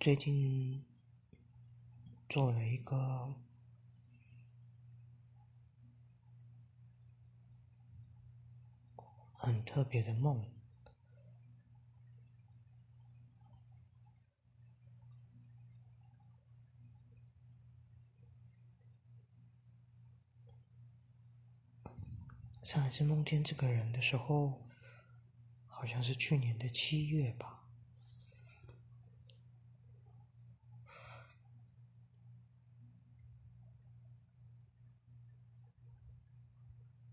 最近做了一个很特别的梦。上一次梦见这个人的时候，好像是去年的七月吧。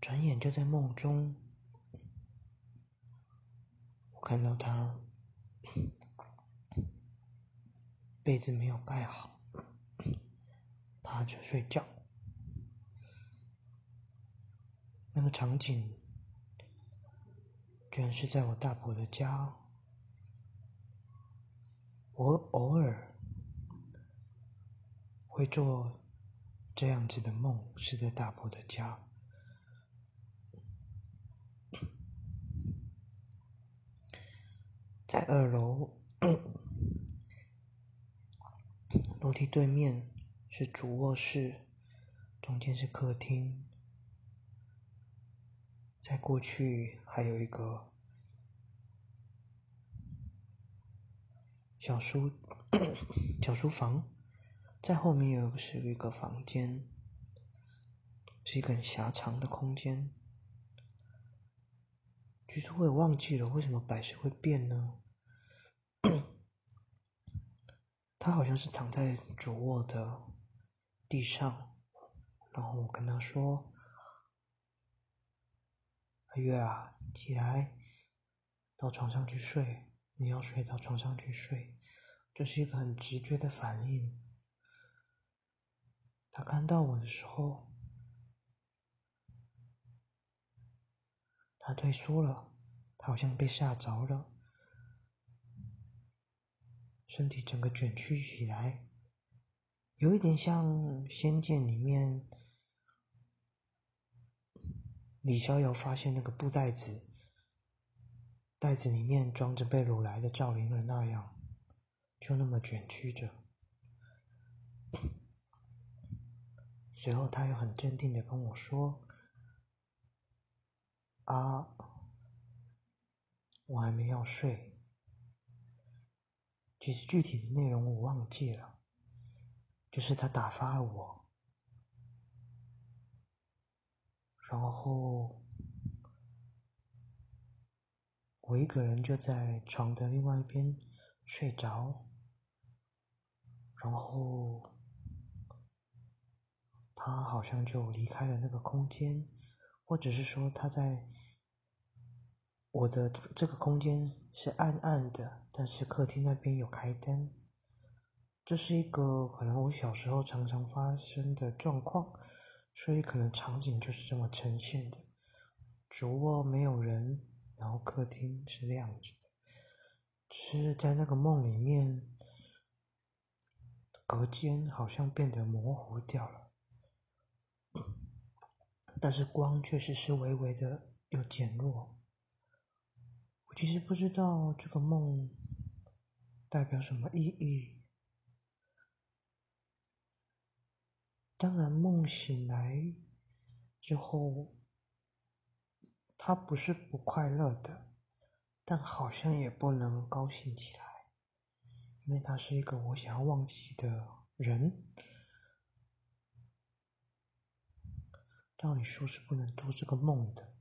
转眼就在梦中，我看到他被子没有盖好，趴着睡觉。那个场景居然是在我大伯的家。我偶尔会做这样子的梦，是在大伯的家。在二楼楼梯对面是主卧室，中间是客厅，在过去还有一个小书小书房，在后面有一个是一个房间，是一个很狭长的空间。其实我也忘记了为什么摆设会变呢？他好像是躺在主卧的地上，然后我跟他说：“阿月啊，起来，到床上去睡。你要睡到床上去睡。”这是一个很直觉的反应。他看到我的时候。他退缩了，他好像被吓着了，身体整个卷曲起来，有一点像《仙剑》里面李逍遥发现那个布袋子，袋子里面装着被掳来的赵灵儿那样，就那么卷曲着。随后，他又很镇定的跟我说。啊，我还没要睡。其实具体的内容我忘记了，就是他打发了我，然后我一个人就在床的另外一边睡着，然后他好像就离开了那个空间，或者是说他在。我的这个空间是暗暗的，但是客厅那边有开灯。这是一个可能我小时候常常发生的状况，所以可能场景就是这么呈现的。主卧没有人，然后客厅是亮着的，只是在那个梦里面，隔间好像变得模糊掉了，但是光确实是微微的又减弱。其实不知道这个梦代表什么意义。当然，梦醒来之后，他不是不快乐的，但好像也不能高兴起来，因为他是一个我想要忘记的人。照理说是不能做这个梦的。